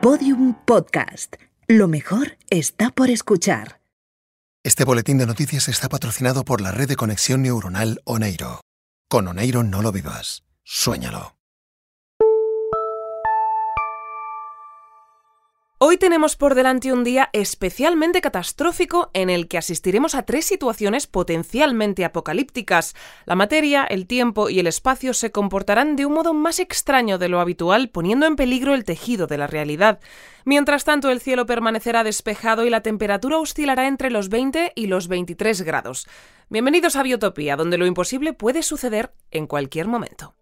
Podium Podcast. Lo mejor está por escuchar. Este boletín de noticias está patrocinado por la red de conexión neuronal Oneiro. Con Oneiro no lo vivas, suéñalo. Hoy tenemos por delante un día especialmente catastrófico en el que asistiremos a tres situaciones potencialmente apocalípticas. La materia, el tiempo y el espacio se comportarán de un modo más extraño de lo habitual, poniendo en peligro el tejido de la realidad. Mientras tanto, el cielo permanecerá despejado y la temperatura oscilará entre los 20 y los 23 grados. Bienvenidos a Biotopía, donde lo imposible puede suceder en cualquier momento.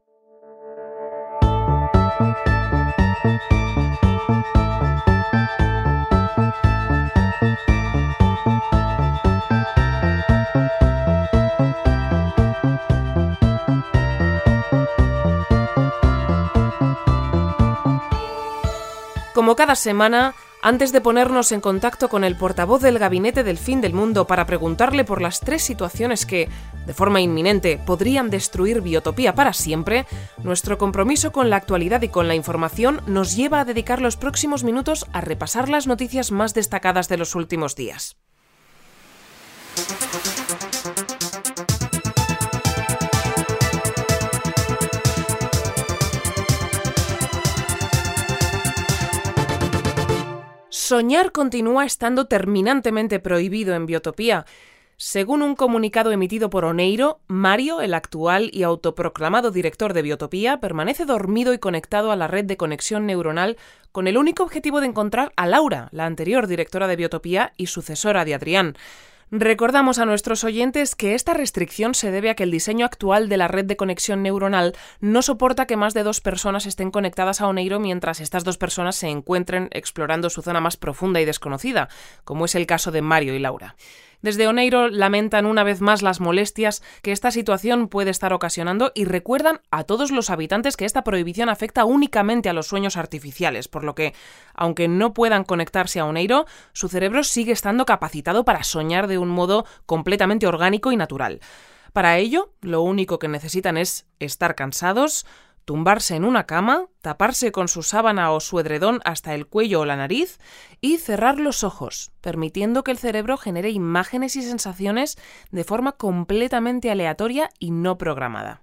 Como cada semana, antes de ponernos en contacto con el portavoz del Gabinete del Fin del Mundo para preguntarle por las tres situaciones que, de forma inminente, podrían destruir Biotopía para siempre, nuestro compromiso con la actualidad y con la información nos lleva a dedicar los próximos minutos a repasar las noticias más destacadas de los últimos días. Soñar continúa estando terminantemente prohibido en Biotopía. Según un comunicado emitido por Oneiro, Mario, el actual y autoproclamado director de Biotopía, permanece dormido y conectado a la red de conexión neuronal con el único objetivo de encontrar a Laura, la anterior directora de Biotopía y sucesora de Adrián. Recordamos a nuestros oyentes que esta restricción se debe a que el diseño actual de la red de conexión neuronal no soporta que más de dos personas estén conectadas a Oneiro mientras estas dos personas se encuentren explorando su zona más profunda y desconocida, como es el caso de Mario y Laura. Desde Oneiro lamentan una vez más las molestias que esta situación puede estar ocasionando y recuerdan a todos los habitantes que esta prohibición afecta únicamente a los sueños artificiales, por lo que, aunque no puedan conectarse a Oneiro, su cerebro sigue estando capacitado para soñar de un modo completamente orgánico y natural. Para ello, lo único que necesitan es estar cansados, tumbarse en una cama, taparse con su sábana o su edredón hasta el cuello o la nariz y cerrar los ojos, permitiendo que el cerebro genere imágenes y sensaciones de forma completamente aleatoria y no programada.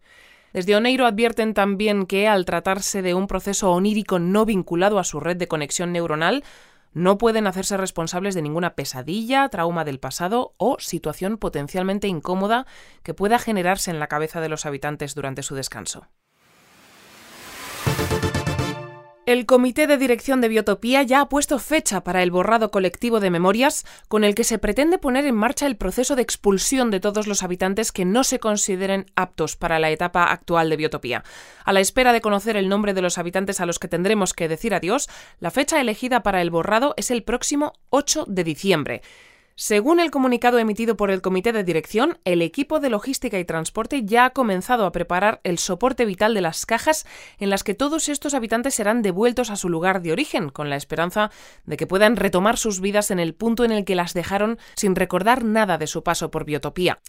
Desde Oneiro advierten también que al tratarse de un proceso onírico no vinculado a su red de conexión neuronal, no pueden hacerse responsables de ninguna pesadilla, trauma del pasado o situación potencialmente incómoda que pueda generarse en la cabeza de los habitantes durante su descanso. El Comité de Dirección de Biotopía ya ha puesto fecha para el borrado colectivo de memorias con el que se pretende poner en marcha el proceso de expulsión de todos los habitantes que no se consideren aptos para la etapa actual de Biotopía. A la espera de conocer el nombre de los habitantes a los que tendremos que decir adiós, la fecha elegida para el borrado es el próximo 8 de diciembre. Según el comunicado emitido por el Comité de Dirección, el equipo de logística y transporte ya ha comenzado a preparar el soporte vital de las cajas en las que todos estos habitantes serán devueltos a su lugar de origen, con la esperanza de que puedan retomar sus vidas en el punto en el que las dejaron sin recordar nada de su paso por Biotopía.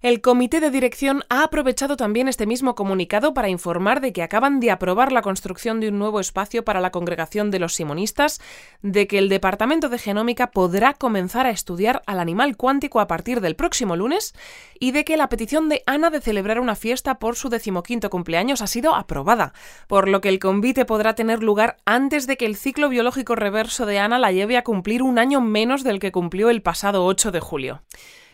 El comité de dirección ha aprovechado también este mismo comunicado para informar de que acaban de aprobar la construcción de un nuevo espacio para la congregación de los simonistas, de que el Departamento de Genómica podrá comenzar a estudiar al animal cuántico a partir del próximo lunes y de que la petición de Ana de celebrar una fiesta por su decimoquinto cumpleaños ha sido aprobada, por lo que el convite podrá tener lugar antes de que el ciclo biológico reverso de Ana la lleve a cumplir un año menos del que cumplió el pasado 8 de julio.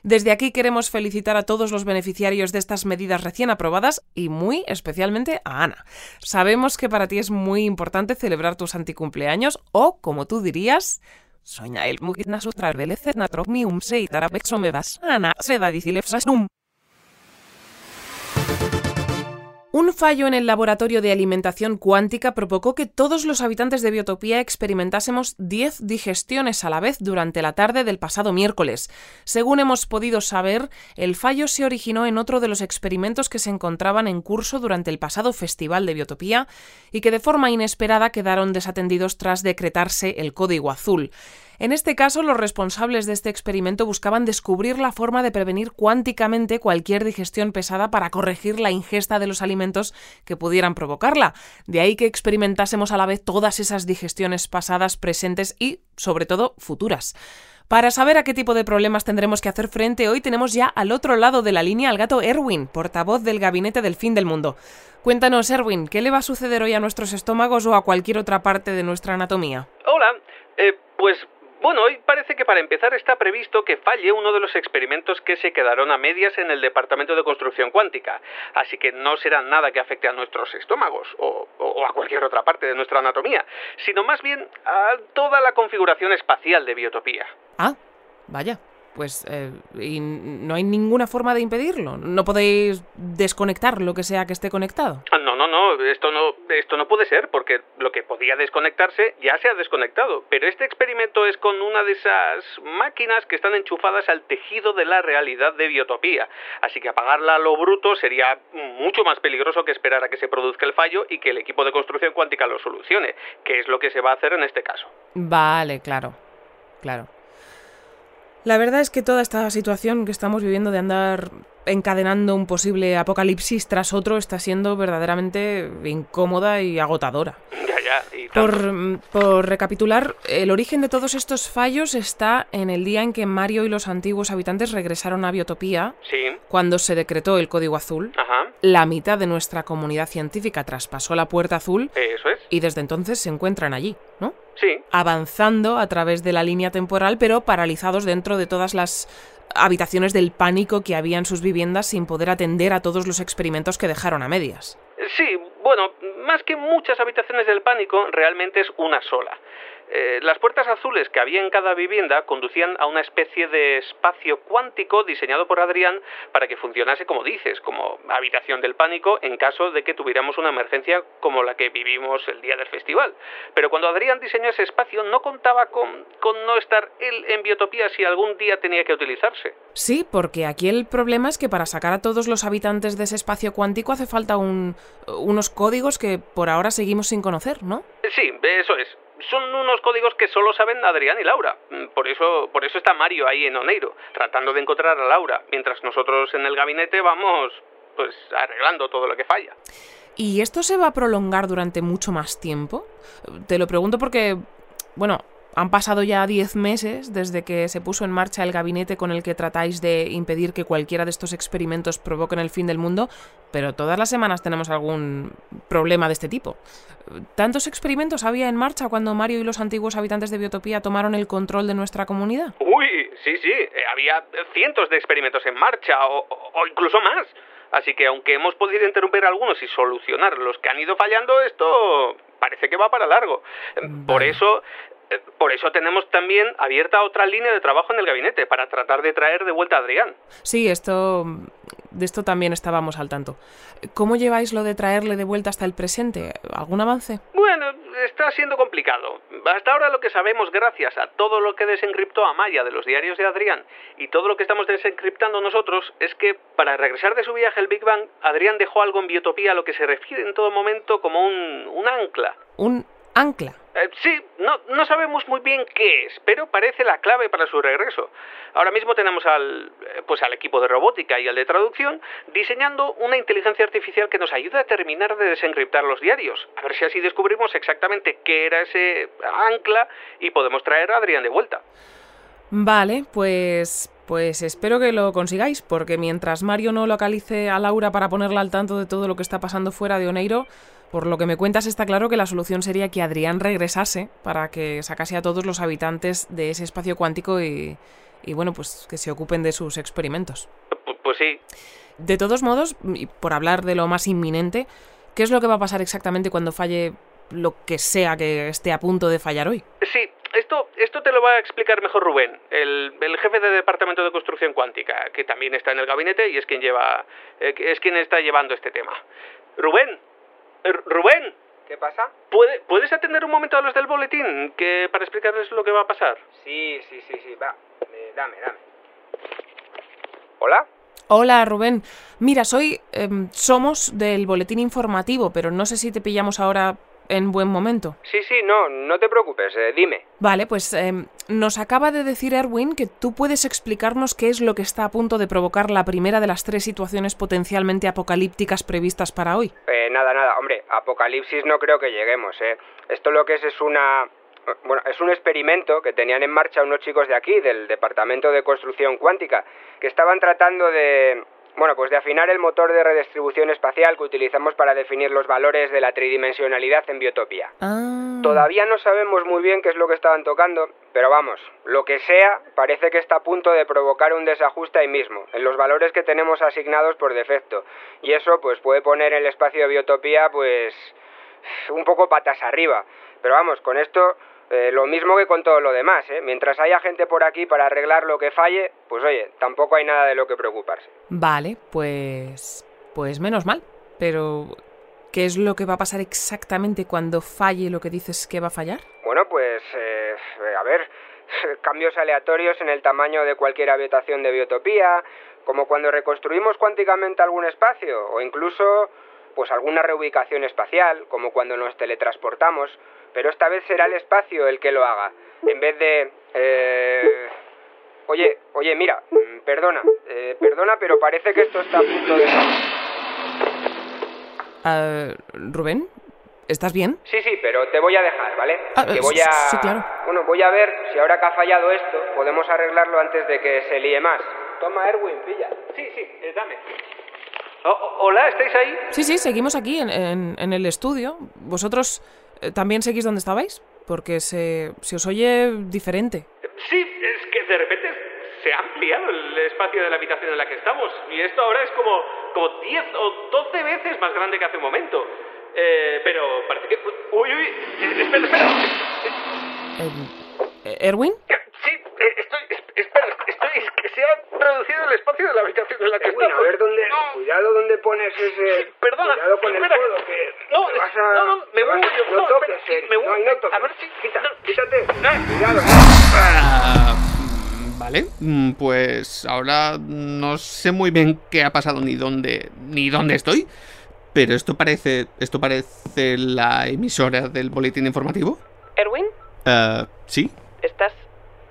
Desde aquí queremos felicitar a todos los beneficiarios de estas medidas recién aprobadas y muy especialmente a Ana. Sabemos que para ti es muy importante celebrar tus anticumpleaños o, como tú dirías, Soña el mugitnas utrar velecet natromium se me vas Ana se da un fallo en el laboratorio de alimentación cuántica provocó que todos los habitantes de Biotopía experimentásemos 10 digestiones a la vez durante la tarde del pasado miércoles. Según hemos podido saber, el fallo se originó en otro de los experimentos que se encontraban en curso durante el pasado Festival de Biotopía y que de forma inesperada quedaron desatendidos tras decretarse el código azul. En este caso, los responsables de este experimento buscaban descubrir la forma de prevenir cuánticamente cualquier digestión pesada para corregir la ingesta de los alimentos que pudieran provocarla. De ahí que experimentásemos a la vez todas esas digestiones pasadas, presentes y, sobre todo, futuras. Para saber a qué tipo de problemas tendremos que hacer frente, hoy tenemos ya al otro lado de la línea al gato Erwin, portavoz del Gabinete del Fin del Mundo. Cuéntanos, Erwin, ¿qué le va a suceder hoy a nuestros estómagos o a cualquier otra parte de nuestra anatomía? Hola, eh, pues bueno, hoy parece que para empezar está previsto que falle uno de los experimentos que se quedaron a medias en el Departamento de Construcción Cuántica, así que no será nada que afecte a nuestros estómagos o, o, a cualquier otra parte de nuestra anatomía, sino más bien a toda la configuración espacial de Biotopía. Ah, vaya pues eh, y no hay ninguna forma de impedirlo. No podéis desconectar lo que sea que esté conectado. Ah, no, no, no, esto no, esto no puede ser porque lo que podía desconectarse ya se ha desconectado. Pero este experimento es con una de esas máquinas que están enchufadas al tejido de la realidad de biotopía. Así que apagarla a lo bruto sería mucho más peligroso que esperar a que se produzca el fallo y que el equipo de construcción cuántica lo solucione, que es lo que se va a hacer en este caso. Vale, claro, claro. La verdad es que toda esta situación que estamos viviendo de andar encadenando un posible apocalipsis tras otro está siendo verdaderamente incómoda y agotadora. Ya, ya, y por, por, recapitular, el origen de todos estos fallos está en el día en que Mario y los antiguos habitantes regresaron a Biotopía, sí. cuando se decretó el Código Azul. Ajá. La mitad de nuestra comunidad científica traspasó la Puerta Azul Eso es. y desde entonces se encuentran allí, ¿no? Sí. Avanzando a través de la línea temporal, pero paralizados dentro de todas las habitaciones del pánico que había en sus viviendas sin poder atender a todos los experimentos que dejaron a medias. Sí, bueno, más que muchas habitaciones del pánico, realmente es una sola. Eh, las puertas azules que había en cada vivienda conducían a una especie de espacio cuántico diseñado por Adrián para que funcionase como dices, como habitación del pánico en caso de que tuviéramos una emergencia como la que vivimos el día del festival. Pero cuando Adrián diseñó ese espacio no contaba con, con no estar él en biotopía si algún día tenía que utilizarse. Sí, porque aquí el problema es que para sacar a todos los habitantes de ese espacio cuántico hace falta un, unos códigos que por ahora seguimos sin conocer, ¿no? Sí, eso es son unos códigos que solo saben Adrián y Laura. Por eso, por eso está Mario ahí en Oneiro, tratando de encontrar a Laura, mientras nosotros en el gabinete vamos pues arreglando todo lo que falla. ¿Y esto se va a prolongar durante mucho más tiempo? Te lo pregunto porque, bueno, han pasado ya 10 meses desde que se puso en marcha el gabinete con el que tratáis de impedir que cualquiera de estos experimentos provoquen el fin del mundo, pero todas las semanas tenemos algún problema de este tipo. ¿Tantos experimentos había en marcha cuando Mario y los antiguos habitantes de Biotopía tomaron el control de nuestra comunidad? Uy, sí, sí, había cientos de experimentos en marcha o, o incluso más. Así que aunque hemos podido interrumpir algunos y solucionar los que han ido fallando, esto parece que va para largo. Vale. Por eso por eso tenemos también abierta otra línea de trabajo en el gabinete, para tratar de traer de vuelta a Adrián. Sí, esto. De esto también estábamos al tanto. ¿Cómo lleváis lo de traerle de vuelta hasta el presente? ¿Algún avance? Bueno, está siendo complicado. Hasta ahora lo que sabemos, gracias a todo lo que desencriptó Amaya de los diarios de Adrián y todo lo que estamos desencriptando nosotros, es que para regresar de su viaje al Big Bang, Adrián dejó algo en biotopía a lo que se refiere en todo momento como un, un ancla. ¿Un ancla? Eh, sí, no, no sabemos muy bien qué es, pero parece la clave para su regreso. Ahora mismo tenemos al, pues al equipo de robótica y al de traducción diseñando una inteligencia artificial que nos ayude a terminar de desencriptar los diarios. A ver si así descubrimos exactamente qué era ese ancla y podemos traer a Adrián de vuelta. Vale, pues pues espero que lo consigáis, porque mientras Mario no localice a Laura para ponerla al tanto de todo lo que está pasando fuera de Oneiro, por lo que me cuentas está claro que la solución sería que Adrián regresase para que sacase a todos los habitantes de ese espacio cuántico y, y bueno, pues que se ocupen de sus experimentos. Pues, pues sí. De todos modos, y por hablar de lo más inminente, ¿qué es lo que va a pasar exactamente cuando falle lo que sea que esté a punto de fallar hoy? Sí, esto, esto te lo va a explicar mejor Rubén, el, el, jefe de departamento de construcción cuántica, que también está en el gabinete y es quien lleva, eh, es quien está llevando este tema. Rubén, Rubén. ¿Qué pasa? ¿Puede, ¿Puedes atender un momento a los del boletín que para explicarles lo que va a pasar? Sí, sí, sí, sí, va. Eh, dame, dame. ¿Hola? Hola, Rubén. Mira, soy. Eh, somos del boletín informativo, pero no sé si te pillamos ahora en buen momento. Sí, sí, no, no te preocupes, eh, dime. Vale, pues em, nos acaba de decir Erwin que tú puedes explicarnos qué es lo que está a punto de provocar la primera de las tres situaciones potencialmente apocalípticas previstas para hoy. Eh, nada, nada, hombre, apocalipsis no creo que lleguemos, ¿eh? Esto lo que es es una... Bueno, es un experimento que tenían en marcha unos chicos de aquí, del Departamento de Construcción Cuántica, que estaban tratando de, bueno, pues de afinar el motor de redistribución espacial que utilizamos para definir los valores de la tridimensionalidad en Biotopía. Ah. Todavía no sabemos muy bien qué es lo que estaban tocando, pero vamos, lo que sea, parece que está a punto de provocar un desajuste ahí mismo, en los valores que tenemos asignados por defecto. Y eso pues puede poner el espacio de Biotopía pues un poco patas arriba. Pero vamos, con esto eh, lo mismo que con todo lo demás, ¿eh? Mientras haya gente por aquí para arreglar lo que falle, pues oye, tampoco hay nada de lo que preocuparse. Vale, pues... Pues menos mal. Pero... ¿Qué es lo que va a pasar exactamente cuando falle lo que dices que va a fallar? Bueno, pues... eh, a ver, cambios aleatorios en el tamaño de cualquier habitación de biotopía, como cuando reconstruimos cuánticamente algún espacio, o incluso pues alguna reubicación espacial, como cuando nos teletransportamos, pero esta vez será el espacio el que lo haga, en vez de... eh, Oye, oye, mira, mm, perdona, eh, perdona, pero parece que esto está a punto de... Ah, Rubén, ¿estás bien? Sí, sí, pero te voy a dejar, ¿vale? Ah, que voy a... sí, claro. Bueno, voy a ver si ahora que ha fallado esto, podemos arreglarlo antes de que se líe más. Toma, Erwin, pilla. Sí, sí, eh, dame. Oh, oh, hola, ¿estáis ahí? Sí, sí, seguimos aquí en, en- en el estudio. ¿Vosotros también seguís donde estabais? Porque se, se os oye diferente. Sí, es que de repente se ha ampliado el espacio de la habitación en la que estamos. Y esto ahora es como, como 10 o 12 veces más grande que hace un momento. Eh, pero parece que... Uy, uy, eh, espera, espera. Eh, ¿Erwin? Sí, eh, estoy... es- Espera, estoy... que se ha reducido el espacio de la habitación en la que Erwin, a ver dónde... No, Cuidado dónde pones ese... Sí, perdona, Cuidado con espera. el codo, que... No, te vas a... no, no, me voy yo, No no, toques, espera, eh, me voy. No, no toques. A ver si- Quita, no. quítate. Ah. Cuidado. Ah, vale, mm, pues ahora no sé muy bien qué ha pasado ni dónde ni dónde estoy, pero esto parece esto parece la emisora del boletín informativo. ¿Erwin? Ah, sí. ¿Estás,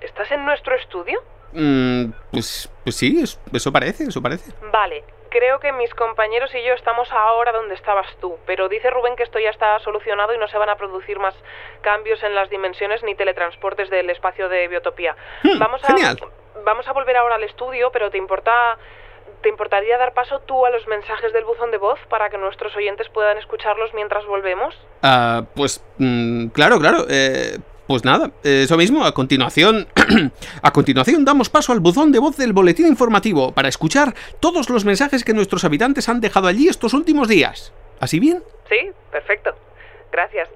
¿Estás en nuestro estudio? Mm, pues pues sí, es- eso parece, eso parece. Vale, creo que mis compañeros y yo estamos ahora donde estabas tú, pero dice Rubén que esto ya está solucionado y no se van a producir más cambios en las dimensiones ni teletransportes del espacio de biotopía. Hmm, vamos a genial. vamos a volver ahora al estudio, pero te importa ¿Te importaría dar paso tú a los mensajes del buzón de voz para que nuestros oyentes puedan escucharlos mientras volvemos? Ah, pues mm, claro, claro. eh, pues nada, eso mismo. A continuación, a continuación damos paso al buzón de voz del boletín informativo para escuchar todos los mensajes que nuestros habitantes han dejado allí estos últimos días. ¿Así bien? Sí, perfecto. Gracias.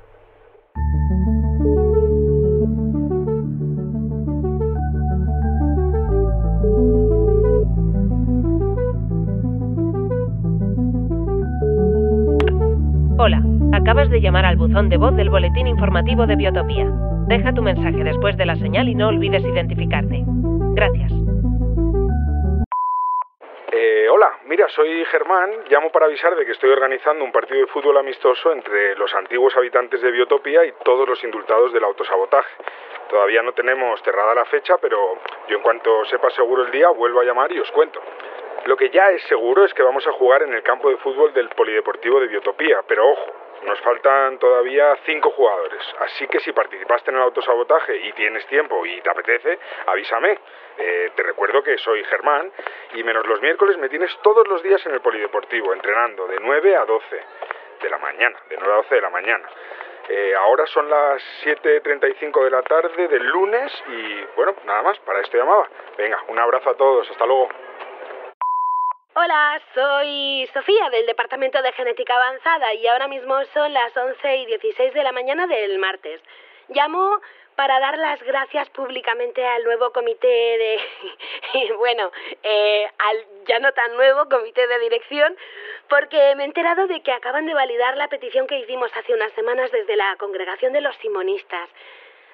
Hola, acabas de llamar al buzón de voz del boletín informativo de Biotopía. Deja tu mensaje después de la señal y no olvides identificarte. Gracias. Eh, hola, mira, soy Germán, llamo para avisar de que estoy organizando un partido de fútbol amistoso entre los antiguos habitantes de Biotopía y todos los indultados del autosabotaje. Todavía no tenemos cerrada la fecha, pero yo en cuanto sepa seguro el día vuelvo a llamar y os cuento. Lo que ya es seguro es que vamos a jugar en el campo de fútbol del Polideportivo de Biotopía, pero ojo, nos faltan todavía cinco jugadores, así que si participaste en el autosabotaje y tienes tiempo y te apetece, avísame. Eh, te recuerdo que soy Germán y menos los miércoles me tienes todos los días en el Polideportivo, entrenando de 9 a 12 de la mañana, de 9 a 12 de la mañana. Eh, ahora son las 7.35 de la tarde del lunes y bueno, nada más, para esto llamaba. Venga, un abrazo a todos, hasta luego. Hola, soy Sofía del Departamento de Genética Avanzada y ahora mismo son las 11 y 16 de la mañana del martes. Llamo para dar las gracias públicamente al nuevo comité de... bueno, eh, al ya no tan nuevo comité de dirección, porque me he enterado de que acaban de validar la petición que hicimos hace unas semanas desde la congregación de los simonistas.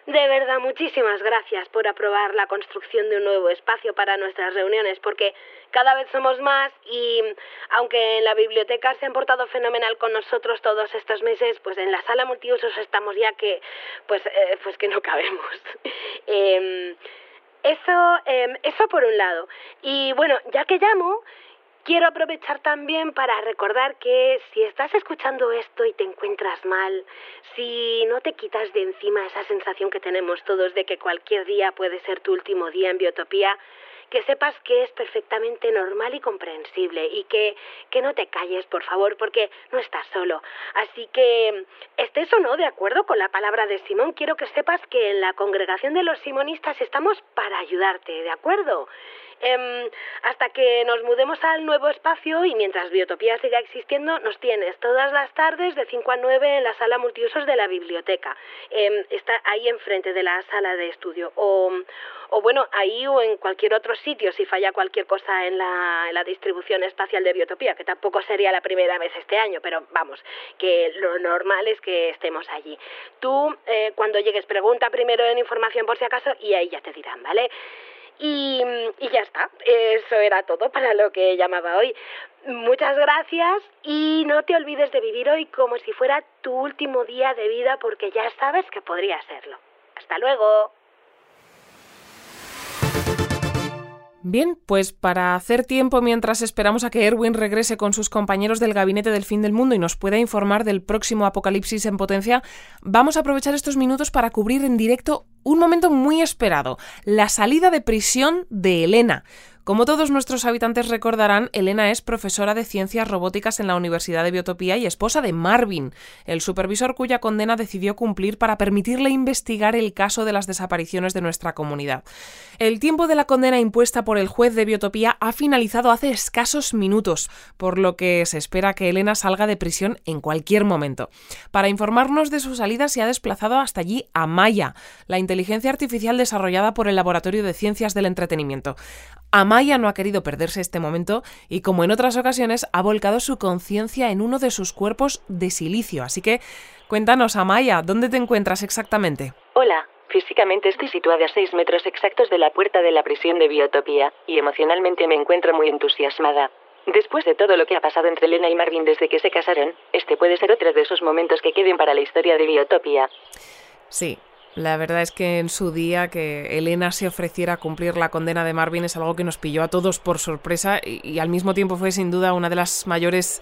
De verdad, muchísimas gracias por aprobar la construcción de un nuevo espacio para nuestras reuniones, porque cada vez somos más y aunque en la biblioteca se han portado fenomenal con nosotros todos estos meses, pues en la sala multiusos estamos ya que, pues, eh, pues que no cabemos. Em, eso, em, eso por un lado. Y bueno, ya que llamo, Quiero aprovechar también para recordar que si estás escuchando esto y te encuentras mal, si no te quitas de encima esa sensación que tenemos todos de que cualquier día puede ser tu último día en biotopía, que sepas que es perfectamente normal y comprensible y que, que no te calles, por favor, porque no estás solo. Así que, estés o no de acuerdo con la palabra de Simón, quiero que sepas que en la congregación de los simonistas estamos para ayudarte, ¿de acuerdo? Em, hasta que nos mudemos al nuevo espacio y mientras Biotopía siga existiendo, nos tienes todas las tardes de 5 a 9 en la sala multiusos de la biblioteca. Em, está ahí enfrente de la sala de estudio. O, o bueno, ahí o en cualquier otro sitio si falla cualquier cosa en la, en la distribución espacial de Biotopía, que tampoco sería la primera vez este año, pero vamos, que lo normal es que estemos allí. Tú, eh, cuando llegues, pregunta primero en información por si acaso y ahí ya te dirán, ¿vale? Y, ya está, eso era todo para lo que llamaba hoy. Muchas gracias y no te olvides de vivir hoy como si fuera tu último día de vida porque ya sabes que podría serlo. Hasta luego. Bien, pues para hacer tiempo mientras esperamos a que Erwin regrese con sus compañeros del Gabinete del Fin del Mundo y nos pueda informar del próximo apocalipsis en potencia, vamos a aprovechar estos minutos para cubrir en directo un momento muy esperado, la salida de prisión de Elena, como todos nuestros habitantes recordarán, Elena es profesora de ciencias robóticas en la Universidad de Biotopía y esposa de Marvin, el supervisor cuya condena decidió cumplir para permitirle investigar el caso de las desapariciones de nuestra comunidad. El tiempo de la condena impuesta por el juez de Biotopía ha finalizado hace escasos minutos, por lo que se espera que Elena salga de prisión en cualquier momento. Para informarnos de su salida se ha desplazado hasta allí a Maya, la inteligencia artificial desarrollada por el Laboratorio de Ciencias del Entretenimiento. No ha querido perderse este momento y, como en otras ocasiones, ha volcado su conciencia en uno de sus cuerpos de silicio. Así que, cuéntanos, Amaya, ¿dónde te encuentras exactamente? Hola, físicamente estoy situada a seis metros exactos de la puerta de la prisión de Biotopía, y emocionalmente me encuentro muy entusiasmada. Después de todo lo que ha pasado entre Elena y Marvin desde que se casaron, este puede ser otro de esos momentos que queden para la historia de Biotopía. Sí, la verdad es que en su día que Elena se ofreciera a cumplir la condena de Marvin es algo que nos pilló a todos por sorpresa y, al mismo tiempo fue sin duda una de las mayores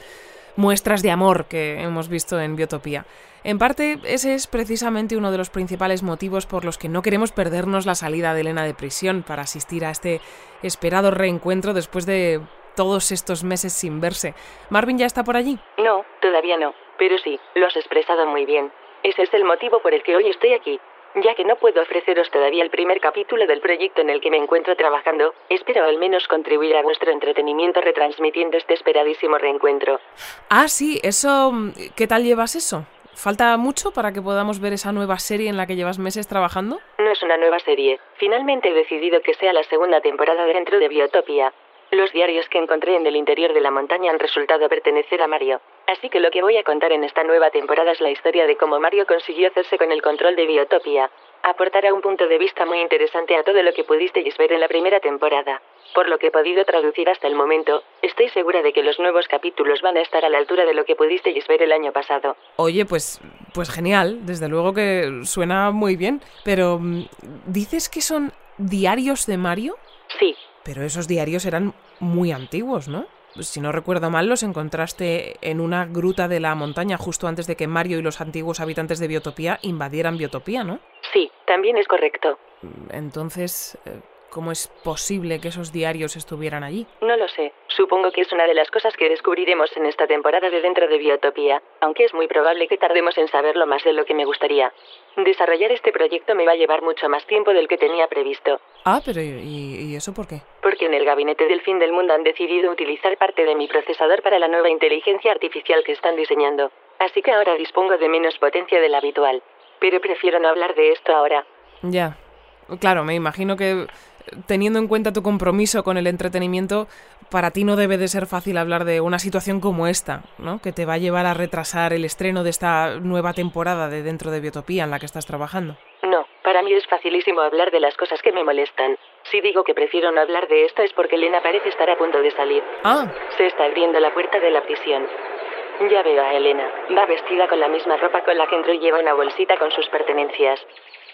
muestras de amor que hemos visto en Biotopía. En parte, ese es precisamente uno de los principales motivos por los que no queremos perdernos la salida de Elena de prisión para asistir a este esperado reencuentro después de todos estos meses sin verse. ¿Marvin ya está por allí? No, todavía no, pero sí, lo has expresado muy bien. Ese es el motivo por el que hoy estoy aquí. Ya que no puedo ofreceros todavía el primer capítulo del proyecto en el que me encuentro trabajando, espero al menos contribuir a vuestro entretenimiento retransmitiendo este esperadísimo reencuentro. Ah, sí, eso... ¿Qué tal llevas eso? ¿Falta mucho para que podamos ver esa nueva serie en la que llevas meses trabajando? No es una nueva serie. Finalmente he decidido que sea la segunda temporada dentro de Biotopia. Los diarios que encontré en el interior de la montaña han resultado pertenecer a Mario. Así que lo que voy a contar en esta nueva temporada es la historia de cómo Mario consiguió hacerse con el control de Biotopia. Aportará un punto de vista muy interesante a todo lo que pudisteis ver en la primera temporada. Por lo que he podido traducir hasta el momento, estoy segura de que los nuevos capítulos van a estar a la altura de lo que pudisteis ver el año pasado. Oye, pues, pues genial, desde luego que suena muy bien, pero mm, ¿dices que son diarios de Mario? Sí, pero esos diarios eran muy antiguos, ¿no? Si no recuerdo mal, los encontraste en una gruta de la montaña justo antes de que Mario y los antiguos habitantes de Biotopía invadieran Biotopía, ¿no? Sí, también es correcto. Entonces, eh, ¿Cómo es posible que esos diarios estuvieran allí? No lo sé. Supongo que es una de las cosas que descubriremos en esta temporada de Dentro de Biotopía, aunque es muy probable que tardemos en saberlo más de lo que me gustaría. Desarrollar este proyecto me va a llevar mucho más tiempo del que tenía previsto. Ah, pero ¿y, eso por qué? Porque en el gabinete del fin del mundo han decidido utilizar parte de mi procesador para la nueva inteligencia artificial que están diseñando. Así que ahora dispongo de menos potencia de la habitual. Pero prefiero no hablar de esto ahora. Ya. Claro, me imagino que teniendo en cuenta tu compromiso con el entretenimiento, para ti no debe de ser fácil hablar de una situación como esta, ¿no? Que te va a llevar a retrasar el estreno de esta nueva temporada de Dentro de Biotopía en la que estás trabajando. No, Para mí es facilísimo hablar de las cosas que me molestan. Si digo que prefiero no hablar de esto es porque Elena parece estar a punto de salir. Ah, Se está abriendo la puerta de la prisión. Ya veo a Elena. Va vestida con la misma ropa con la que entró y lleva una bolsita con sus pertenencias.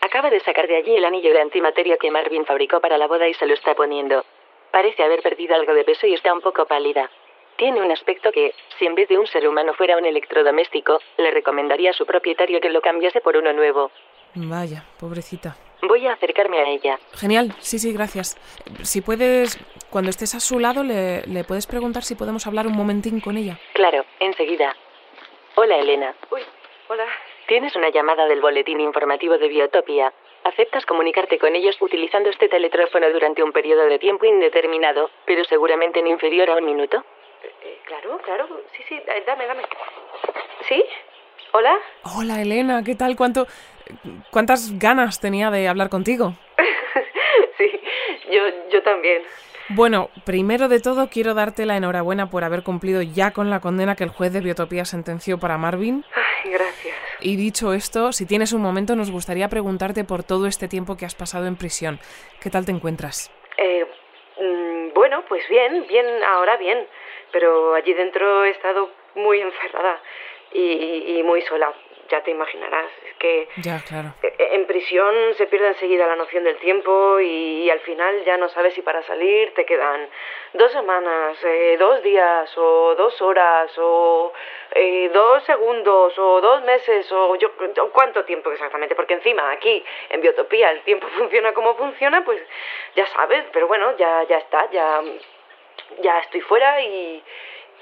Acaba de sacar de allí el anillo de antimateria que Marvin fabricó para la boda y se lo está poniendo. Parece haber perdido algo de peso y está un poco pálida. Tiene un aspecto que, si en vez de un ser humano fuera un electrodoméstico, le recomendaría a su propietario que lo cambiase por uno nuevo. vaya, pobrecita. Voy a acercarme a ella. Genial, sí, sí, gracias. Si puedes, cuando estés a su lado, le, le puedes preguntar si podemos hablar un momentín con ella. Claro, enseguida. Hola, Elena. Uy, hola. Tienes una llamada del boletín informativo de Biotopia. Aceptas comunicarte con ellos utilizando este teletrófono durante un periodo de tiempo indeterminado, pero seguramente no inferior a un minuto. Eh, eh, claro, claro. Sí, sí, eh, dame, dame. ¿Sí? ¿Hola? Hola, Elena, ¿qué tal? ¿Cuánto, ¿Cuántas ganas tenía de hablar contigo? sí, yo, yo también. Bueno, primero de todo quiero darte la enhorabuena por haber cumplido ya con la condena que el juez de Biotopía sentenció para Marvin. Ay, gracias. Y dicho esto, si tienes un momento, nos gustaría preguntarte por todo este tiempo que has pasado en prisión. ¿Qué tal te encuentras? Eh, mm, bueno, pues bien, bien, ahora bien. Pero allí dentro he estado muy encerrada y, y muy sola. Ya te imaginarás. Es que Ya, claro. eh, en prisión se pierde enseguida la noción del tiempo y, y al final ya no sabes si para salir te quedan dos semanas, eh, dos días o dos horas o eh, dos segundos o dos meses o yo cuánto tiempo exactamente. Porque encima aquí en Biotopía el tiempo funciona como funciona, pues ya sabes. Pero bueno, ya, ya está, ya, ya estoy fuera y...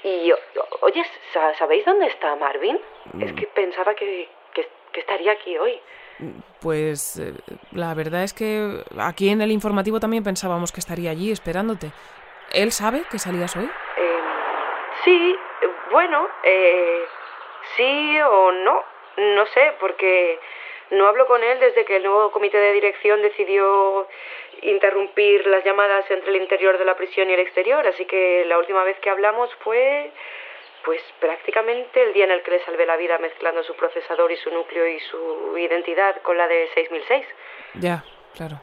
Y, oye, sa- ¿sabéis dónde está Marvin? Es que pensaba que, que, que estaría aquí hoy. Pues eh, la verdad es que aquí en el informativo también pensábamos que estaría allí esperándote. ¿Él sabe que salías hoy? Eh, sí, bueno, eh, sí o no, no sé, porque no hablo con él desde que el nuevo comité de dirección decidió interrumpir las llamadas entre el interior de la prisión y el exterior, así que la última vez que hablamos fue, pues prácticamente el día en el que le salvé la vida mezclando su procesador y su núcleo y su identidad con la de 6006. Ya, claro.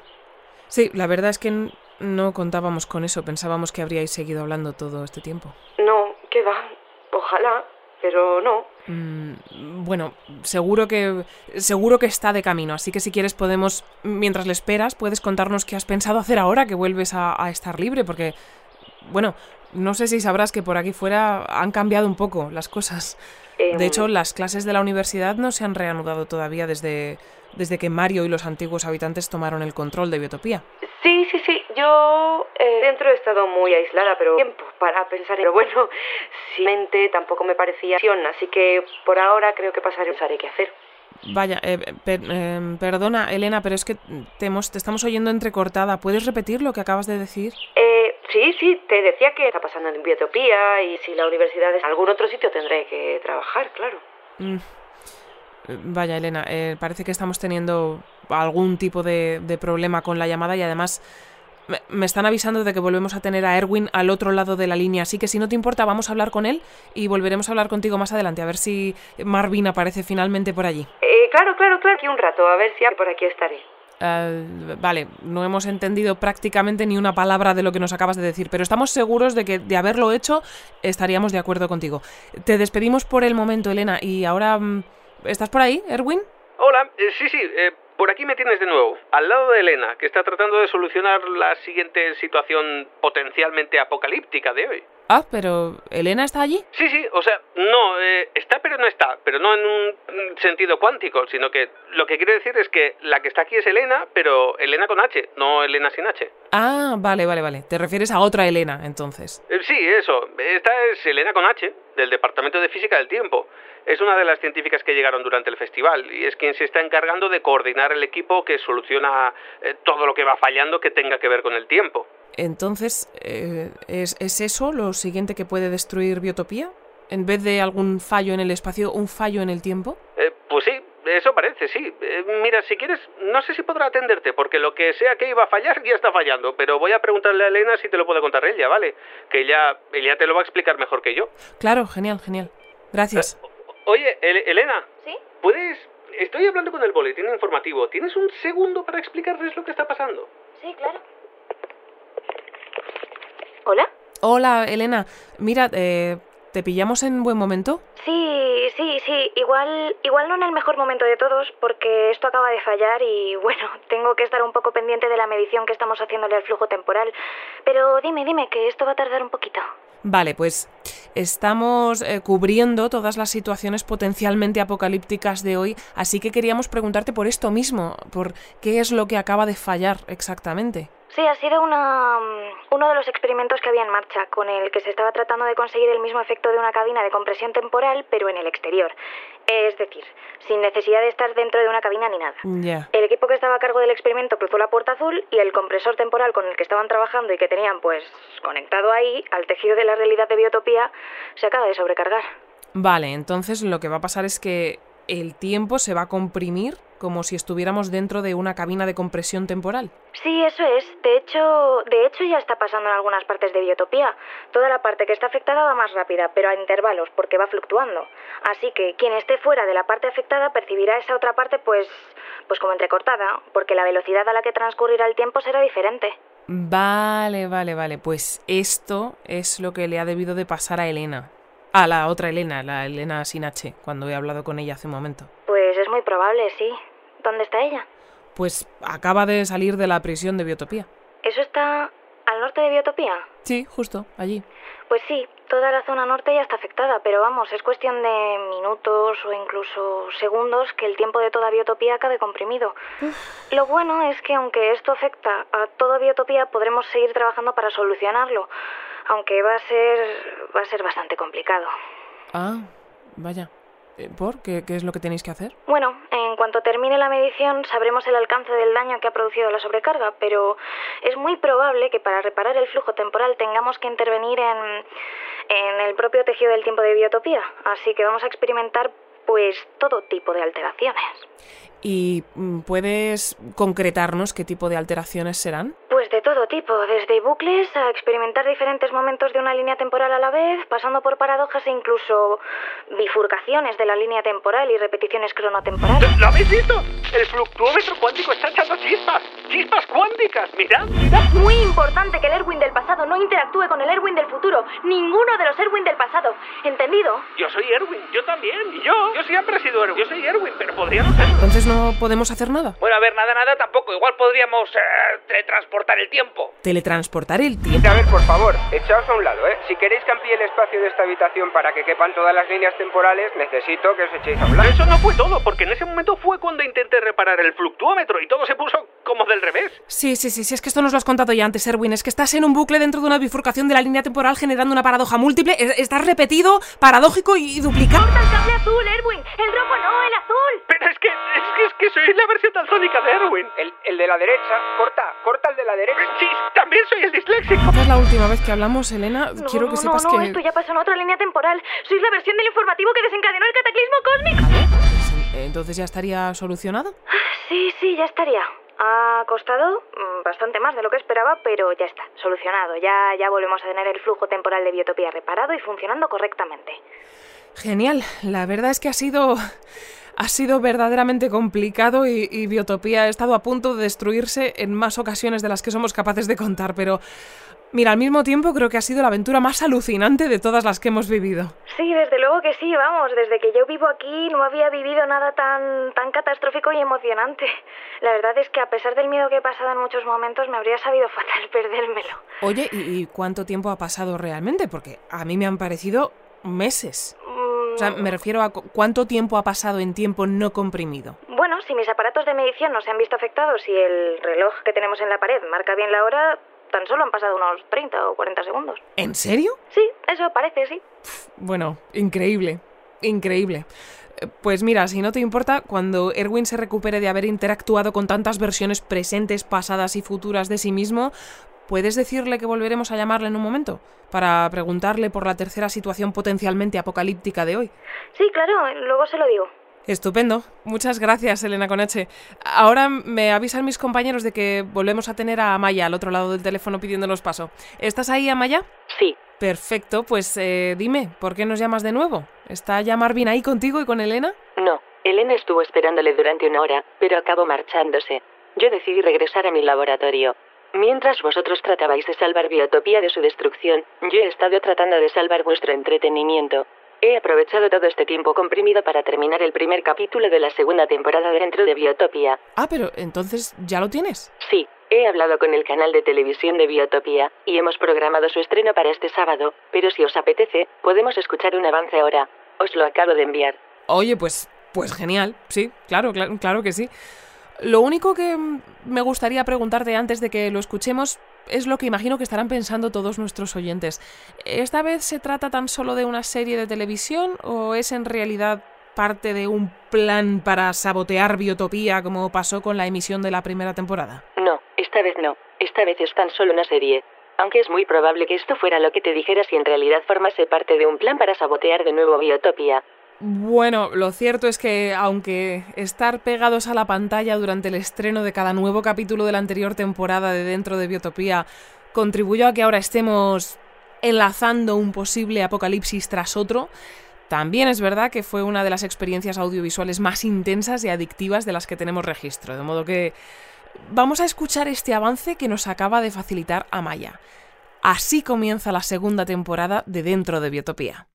Sí, la verdad es que no contábamos con eso. Pensábamos que habríais seguido hablando todo este tiempo. No, que va, ojalá, pero no. Mm, bueno, seguro que seguro que está de camino, así que si quieres podemos, mientras le esperas, puedes contarnos qué has pensado hacer ahora que vuelves a, a estar libre, porque, bueno, no sé si sabrás que por aquí fuera han cambiado un poco las cosas. Em, De hecho, las clases de la universidad no se han reanudado todavía desde, desde que Mario y los antiguos habitantes tomaron el control de Biotopía. Sí. Yo eh, dentro he estado muy aislada, pero tiempo para pensar. Pero bueno, si mente tampoco me parecía opción, así que por ahora creo que pasaré pensaré qué hacer. Vaya, eh, per- em, perdona, Elena, pero es que te, hemos- te estamos oyendo entrecortada. ¿Puedes repetir lo que acabas de decir? Eh, sí, sí, te decía que está pasando en Biotopía y si la universidad es en algún otro sitio tendré que trabajar, claro. Mm. Eh, Vaya, Elena, eh, parece que estamos teniendo algún tipo de, de problema con la llamada y además me, me están avisando de que volvemos a tener a Erwin al otro lado de la línea, así que si no te importa vamos a hablar con él y volveremos a hablar contigo más adelante, a ver si Marvin aparece finalmente por allí. Eh, claro, claro, claro, aquí un rato, a ver si por aquí estaré. Eh, vale, no hemos entendido prácticamente ni una palabra de lo que nos acabas de decir, pero estamos seguros de que de haberlo hecho estaríamos de acuerdo contigo. Te despedimos por el momento, Elena, y ahora... mm, ¿Estás por ahí, Erwin? Hola, eh, sí, sí, eh, por aquí me tienes de nuevo, al lado de Elena, que está tratando de solucionar la siguiente situación potencialmente apocalíptica de hoy. Ah, pero ¿Elena está allí? Sí, sí, o sea, no, eh, está pero no está, pero no en un sentido cuántico, sino que lo que quiero decir es que la que está aquí es Elena, pero Elena con H, no Elena sin H. Ah, vale, vale, vale. Te refieres a otra Elena, entonces. Eh, Sí, eso. Esta es Elena con H, del Departamento de Física del Tiempo. Es una de las científicas que llegaron durante el festival y es quien se está encargando de coordinar el equipo que soluciona eh, todo lo que va fallando que tenga que ver con el tiempo. Entonces, eh, ¿es, ¿es eso lo siguiente que puede destruir Biotopía? En vez de algún fallo en el espacio, un fallo en el tiempo? Eh, pues sí, eso parece, sí. Eh, mira, si quieres, no sé si podrá atenderte, porque lo que sea que iba a fallar ya está fallando, pero voy a preguntarle a Elena si te lo puede contar ella, ¿vale? Que ella, ella te lo va a explicar mejor que yo. Claro, genial, genial. Gracias. Oye, El- Elena. ¿Sí? ¿Puedes estoy hablando con el boletín informativo. ¿Tienes un segundo para explicarles lo que está pasando? Sí, claro. ¿Hola? Hola, Elena. Mira, eh, ¿te pillamos en buen momento? Sí, sí, sí. Igual, igual no en el mejor momento de todos, porque esto acaba de fallar y bueno, tengo que estar un poco pendiente de la medición que estamos haciéndole al flujo temporal. Pero dime, dime, que esto va a tardar un poquito. Vale, pues estamos eh, cubriendo todas las situaciones potencialmente apocalípticas de hoy, así que queríamos preguntarte por esto mismo, por qué es lo que acaba de fallar exactamente. Sí, ha sido una, mm, uno de los experimentos que había en marcha, con el que se estaba tratando de conseguir el mismo efecto de una cabina de compresión temporal, pero en el exterior. Es decir, sin necesidad de estar dentro de una cabina ni nada. El equipo que estaba a cargo del experimento cruzó la puerta azul y el compresor temporal con el que estaban trabajando y que tenían, pues, conectado ahí, al tejido de la realidad de biotopía, se acaba de sobrecargar. Vale, entonces lo que va a pasar es que el tiempo se va a comprimir como si estuviéramos dentro de una cabina de compresión temporal. Sí, eso es. De hecho, de hecho ya está pasando en algunas partes de biotopía. Toda la parte que está afectada va más rápida, pero a intervalos, porque va fluctuando. Así que quien esté fuera de la parte afectada percibirá esa otra parte, pues, pues como entrecortada, porque la velocidad a la que transcurrirá el tiempo será diferente. Vale, vale, vale. Pues esto es lo que le ha debido de pasar a Elena. A la otra Elena, la Elena sin H, cuando he hablado con ella hace un momento. Pues es muy probable, sí. ¿Dónde está ella? Pues acaba de salir de la prisión de Biotopía. ¿Eso está al norte de Biotopía? Sí, justo, allí. Pues sí, toda la zona norte ya está afectada, pero vamos, es cuestión de minutos o incluso segundos que el tiempo de toda Biotopía acabe comprimido. Lo bueno es que aunque esto afecta a toda Biotopía, podremos seguir trabajando para solucionarlo, aunque va a ser va a ser bastante complicado. Ah, vaya. Eh, ¿Por? ¿Qué, ¿Qué es lo que tenéis que hacer? Bueno, en cuanto termine la medición sabremos el alcance del daño que ha producido la sobrecarga, pero es muy probable que para reparar el flujo temporal tengamos que intervenir en, en el propio tejido del tiempo de biotopía, así que vamos a experimentar pues todo tipo de alteraciones. ¿Y mm, puedes concretarnos qué tipo de alteraciones serán? Pues de todo tipo, desde bucles a experimentar diferentes momentos de una línea temporal a la vez, pasando por paradojas e incluso bifurcaciones de la línea temporal y repeticiones cronotemporales. ¿Lo habéis visto? El fluctuómetro cuántico está echando chispas. ¡Chispas cuánticas! ¡Mirad, mirad! Es muy importante que el Erwin del pasado no interactúe con el Erwin del futuro. Ninguno de los Erwin del pasado. ¿Entendido? Yo soy Erwin, yo también, y yo. Yo siempre he sido Erwin. Yo soy Erwin, pero podría no serlo. Entonces no podemos hacer nada. Bueno, a ver, nada, nada tampoco. Igual podríamos eh, teletransportar el tiempo. Teletransportar el tiempo. A ver, por favor, echaos a un lado, ¿eh? Si queréis que amplíe el espacio de esta habitación para que quepan todas las líneas temporales, necesito que os echéis a un Pero lado. eso no fue todo, porque en ese momento fue cuando intenté reparar el fluctuómetro y todo se puso como del revés. Sí, sí, sí, sí, es que esto nos lo has contado ya antes, Erwin. Es que estás en un bucle dentro de una bifurcación de la línea temporal generando una paradoja múltiple. Es- Estás repetido, paradójico y duplicado. ¡Corta el cable azul, Erwin! ¡El rojo no, el azul! Pero es que, es que, es que soy la versión daltónica de Erwin. El, el de la derecha, corta, corta el de la derecha. Sí, también soy el disléxico. Esta es la última vez que hablamos, Elena. No, Quiero que no, sepas no, no, que... esto ya pasó en otra línea temporal. Sois la versión del informativo que desencadenó el cataclismo cósmico. Pues, eh, Entonces ya estaría solucionado. Sí, sí, ya estaría. Ha costado mm, bastante más de lo que esperaba, pero ya está, solucionado. Ya, ya volvemos a tener el flujo temporal de biotopía reparado y funcionando correctamente. Genial. La verdad es que ha sido. Ha sido verdaderamente complicado y, y Biotopía ha estado a punto de destruirse en más ocasiones de las que somos capaces de contar, pero. Mira, al mismo tiempo creo que ha sido la aventura más alucinante de todas las que hemos vivido. Sí, desde luego que sí, vamos. Desde que yo vivo aquí no había vivido nada tan, tan catastrófico y emocionante. La verdad es que a pesar del miedo que he pasado en muchos momentos, me habría sabido fatal perdérmelo. Oye, ¿y, y cuánto tiempo ha pasado realmente? Porque a mí me han parecido meses. O sea, me refiero a cu- cuánto tiempo ha pasado en tiempo no comprimido. Bueno, si mis aparatos de medición no se han visto afectados y el reloj que tenemos en la pared marca bien la hora, tan solo han pasado unos 30 o 40 segundos. ¿En serio? Sí, eso parece, sí. Bueno, increíble, increíble. Eh, Pues mira, si no te importa, cuando Erwin se recupere de haber interactuado con tantas versiones presentes, pasadas y futuras de sí mismo, ¿puedes decirle que volveremos a llamarle en un momento? Para preguntarle por la tercera situación potencialmente apocalíptica de hoy. Sí, claro, luego se lo digo. Estupendo. Muchas gracias, Elena Coneche. Ahora me avisan mis compañeros de que volvemos a tener a Amaya al otro lado del teléfono pidiéndonos paso. ¿Estás ahí, Amaya? Sí. Perfecto, pues eh, dime, ¿por qué nos llamas de nuevo? ¿Está ya Marvin ahí contigo y con Elena? No, Elena estuvo esperándole durante una hora, pero acabó marchándose. Yo decidí regresar a mi laboratorio. Mientras vosotros tratabais de salvar Biotopía de su destrucción, yo he estado tratando de salvar vuestro entretenimiento. He aprovechado todo este tiempo comprimido para terminar el primer capítulo de la segunda temporada dentro de Biotopía. Ah, pero entonces ya lo tienes. Sí, he hablado con el canal de televisión de Biotopía y hemos programado su estreno para este sábado, pero si os apetece, podemos escuchar un avance ahora. Os lo acabo de enviar. Oye, pues, pues genial, sí, claro, claro, claro que sí. Lo único que me gustaría preguntarte antes de que lo escuchemos es lo que imagino que estarán pensando todos nuestros oyentes. ¿Esta vez se trata tan solo de una serie de televisión o es en realidad parte de un plan para sabotear Biotopía como pasó con la emisión de la primera temporada? No, esta vez no. Esta vez es tan solo una serie. Aunque es muy probable que esto fuera lo que te dijera si en realidad formase parte de un plan para sabotear de nuevo Biotopía. Bueno, lo cierto es que aunque estar pegados a la pantalla durante el estreno de cada nuevo capítulo de la anterior temporada de Dentro de Biotopía contribuyó a que ahora estemos enlazando un posible apocalipsis tras otro, también es verdad que fue una de las experiencias audiovisuales más intensas y adictivas de las que tenemos registro, de modo que vamos a escuchar este avance que nos acaba de facilitar Amaya. Así comienza la segunda temporada de Dentro de Biotopía.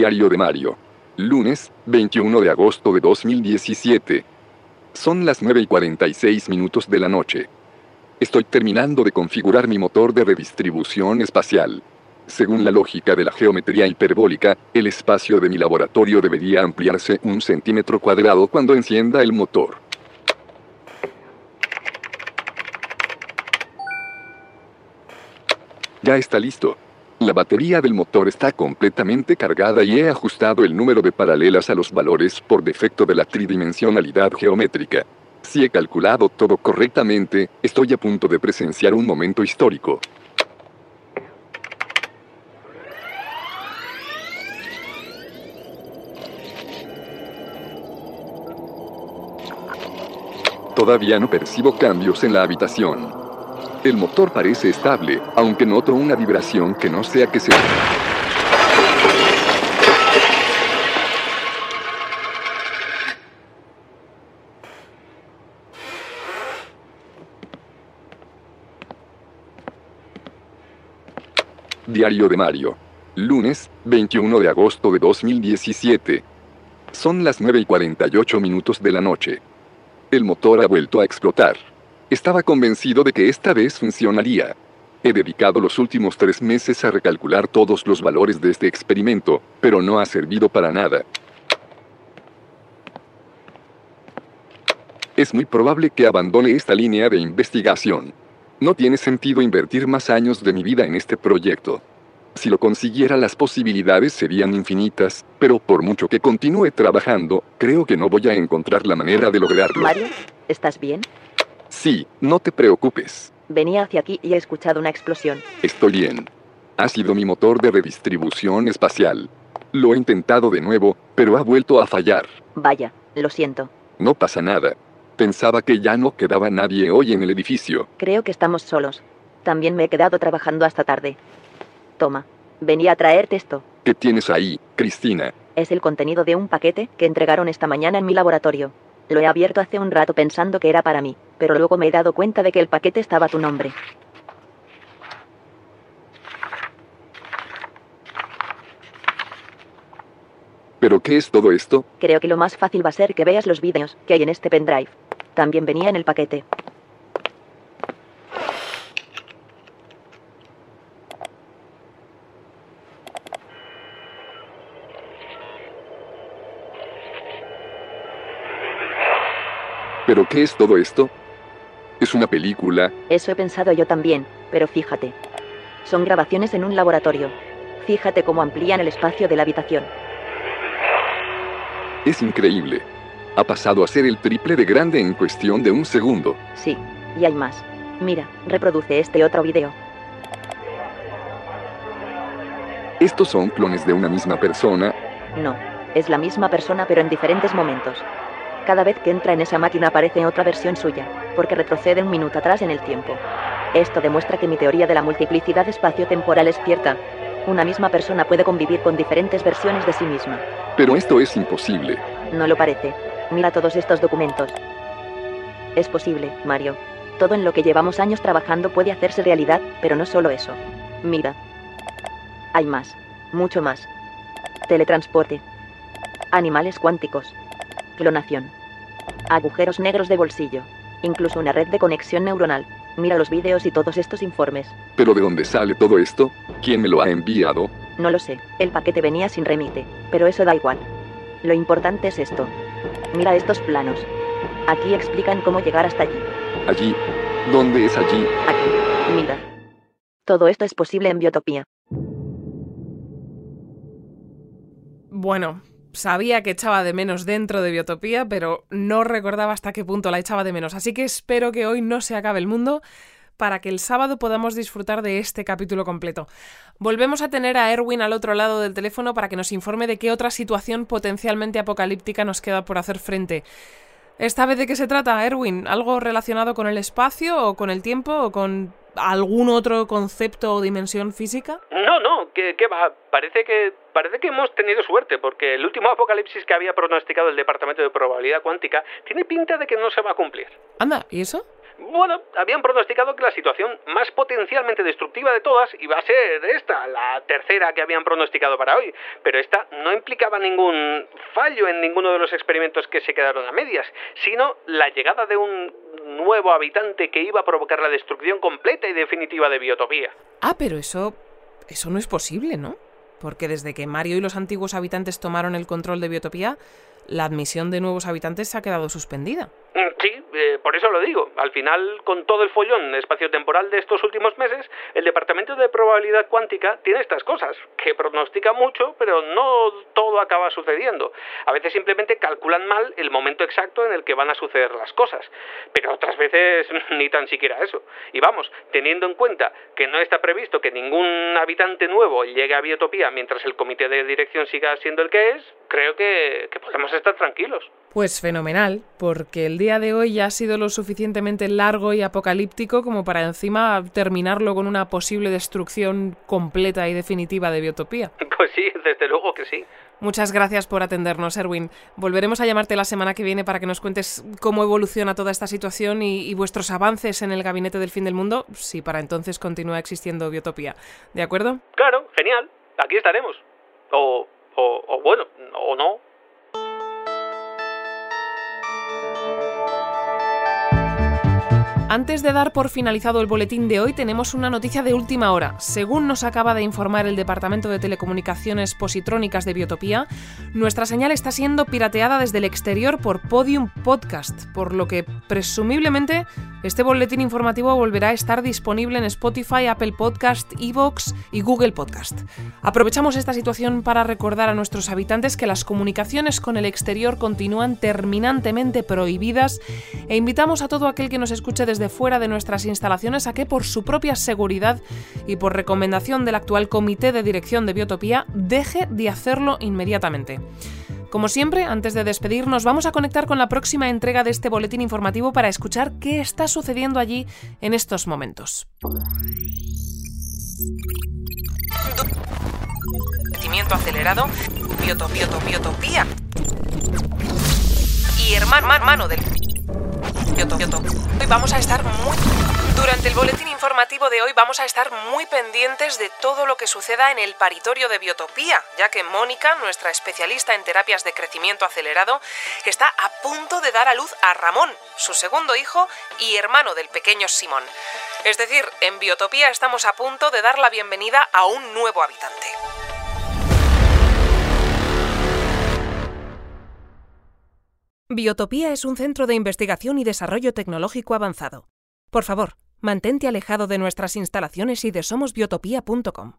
Diario de Mario. Lunes, 21 de agosto de 2017. Son las 9 y 46 minutos de la noche. Estoy terminando de configurar mi motor de redistribución espacial. Según la lógica de la geometría hiperbólica, el espacio de mi laboratorio debería ampliarse un centímetro cuadrado cuando encienda el motor. Ya está listo. La batería del motor está completamente cargada y he ajustado el número de paralelas a los valores por defecto de la tridimensionalidad geométrica. Si he calculado todo correctamente, estoy a punto de presenciar un momento histórico. Todavía no percibo cambios en la habitación. El motor parece estable, aunque noto una vibración que no sea que se... Diario de Mario. Lunes, 21 de agosto de 2017. Son las 9 y 48 minutos de la noche. El motor ha vuelto a explotar. Estaba convencido de que esta vez funcionaría. He dedicado los últimos tres meses a recalcular todos los valores de este experimento, pero no ha servido para nada. Es muy probable que abandone esta línea de investigación. No tiene sentido invertir más años de mi vida en este proyecto. Si lo consiguiera las posibilidades serían infinitas, pero por mucho que continúe trabajando, creo que no voy a encontrar la manera de lograrlo. Mario, ¿estás bien? Sí, no te preocupes. Venía hacia aquí y he escuchado una explosión. Estoy bien. Ha sido mi motor de redistribución espacial. Lo he intentado de nuevo, pero ha vuelto a fallar. Vaya, lo siento. No pasa nada. Pensaba que ya no quedaba nadie hoy en el edificio. Creo que estamos solos. También me he quedado trabajando hasta tarde. Toma, venía a traerte esto. ¿Qué tienes ahí, Cristina? Es el contenido de un paquete que entregaron esta mañana en mi laboratorio. Lo he abierto hace un rato pensando que era para mí, pero luego me he dado cuenta de que el paquete estaba a tu nombre. ¿Pero qué es todo esto? Creo que lo más fácil va a ser que veas los vídeos que hay en este pendrive. También venía en el paquete. ¿Pero qué es todo esto? ¿Es una película? Eso he pensado yo también, pero fíjate. Son grabaciones en un laboratorio. Fíjate cómo amplían el espacio de la habitación. Es increíble. Ha pasado a ser el triple de grande en cuestión de un segundo. Sí, y hay más. Mira, reproduce este otro video. ¿Estos son clones de una misma persona? No, es la misma persona pero en diferentes momentos. Cada vez que entra en esa máquina aparece otra versión suya, porque retrocede un minuto atrás en el tiempo. Esto demuestra que mi teoría de la multiplicidad espacio-temporal es cierta. Una misma persona puede convivir con diferentes versiones de sí misma. Pero esto es imposible. No lo parece. Mira todos estos documentos. Es posible, Mario. Todo en lo que llevamos años trabajando puede hacerse realidad, pero no solo eso. Mira. Hay más. Mucho más. Teletransporte. Animales cuánticos. Clonación. Agujeros negros de bolsillo. Incluso una red de conexión neuronal. Mira los vídeos y todos estos informes. ¿Pero de dónde sale todo esto? ¿Quién me lo ha enviado? No lo sé. El paquete venía sin remite. Pero eso da igual. Lo importante es esto. Mira estos planos. Aquí explican cómo llegar hasta allí. Allí. ¿Dónde es allí? Aquí. Mira. Todo esto es posible en Biotopía. Bueno, sabía que echaba de menos dentro de Biotopía, pero no recordaba hasta qué punto la echaba de menos. Así que espero que hoy no se acabe el mundo para que el sábado podamos disfrutar de este capítulo completo. Volvemos a tener a Erwin al otro lado del teléfono para que nos informe de qué otra situación potencialmente apocalíptica nos queda por hacer frente. ¿Esta vez de qué se trata, Erwin? ¿Algo relacionado con el espacio o con el tiempo o con algún otro concepto o dimensión física? No, no, que, va. Parece que, parece que hemos tenido suerte, porque el último apocalipsis que había pronosticado el Departamento de Probabilidad Cuántica tiene pinta de que no se va a cumplir. Anda, ¿y eso? Bueno, habían pronosticado que la situación más potencialmente destructiva de todas iba a ser esta, la tercera que habían pronosticado para hoy, pero esta no implicaba ningún fallo en ninguno de los experimentos que se quedaron a medias, sino la llegada de un nuevo habitante que iba a provocar la destrucción completa y definitiva de Biotopía. Ah, pero eso eso no es posible, ¿no? Porque desde que Mario y los antiguos habitantes tomaron el control de Biotopía, la admisión de nuevos habitantes ha quedado suspendida. Mm, sí, eh, por eso lo digo. Al final, con todo el follón espaciotemporal de estos últimos meses, el Departamento de Probabilidad Cuántica tiene estas cosas, que pronostica mucho, pero no todo acaba sucediendo. A veces simplemente calculan mal el momento exacto en el que van a suceder las cosas, pero otras veces ni tan siquiera eso. Y vamos, teniendo en cuenta que no está previsto que ningún habitante nuevo llegue a Biotopía mientras el comité de dirección siga siendo el que es, creo que, que podemos estar tranquilos. Pues fenomenal, porque el día de hoy ya ha sido lo suficientemente largo y apocalíptico como para encima terminarlo con una posible destrucción completa y definitiva de Biotopía. Pues sí, desde luego que sí. Muchas gracias por atendernos, Erwin. Volveremos a llamarte la semana que viene para que nos cuentes cómo evoluciona toda esta situación y, vuestros avances en el gabinete del fin del mundo, si para entonces continúa existiendo Biotopía. ¿De acuerdo? Claro, genial. Aquí estaremos. O, o, o bueno, o no. Antes de dar por finalizado el boletín de hoy, tenemos una noticia de última hora. Según nos acaba de informar el Departamento de Telecomunicaciones Positrónicas de Biotopía, nuestra señal está siendo pirateada desde el exterior por Podium Podcast, por lo que presumiblemente este boletín informativo volverá a estar disponible en Spotify, Apple Podcast, Evox y Google Podcast. Aprovechamos esta situación para recordar a nuestros habitantes que las comunicaciones con el exterior continúan terminantemente prohibidas e invitamos a todo aquel que nos escuche desde fuera de nuestras instalaciones a que por su propia seguridad y por recomendación del actual comité de dirección de Biotopía deje de hacerlo inmediatamente. Como siempre, antes de despedirnos, vamos a conectar con la próxima entrega de este boletín informativo para escuchar qué está sucediendo allí en estos momentos. Acelerado. Y hermano del Hoy vamos a estar muy... Durante el boletín informativo de hoy vamos a estar muy pendientes de todo lo que suceda en el paritorio de Biotopía, ya que Mónica, nuestra especialista en terapias de crecimiento acelerado, está a punto de dar a luz a Ramón, su segundo hijo y hermano del pequeño Simón. Es decir, en Biotopía estamos a punto de dar la bienvenida a un nuevo habitante. Biotopía es un centro de investigación y desarrollo tecnológico avanzado. Por favor, mantente alejado de nuestras instalaciones y de somosbiotopía.com.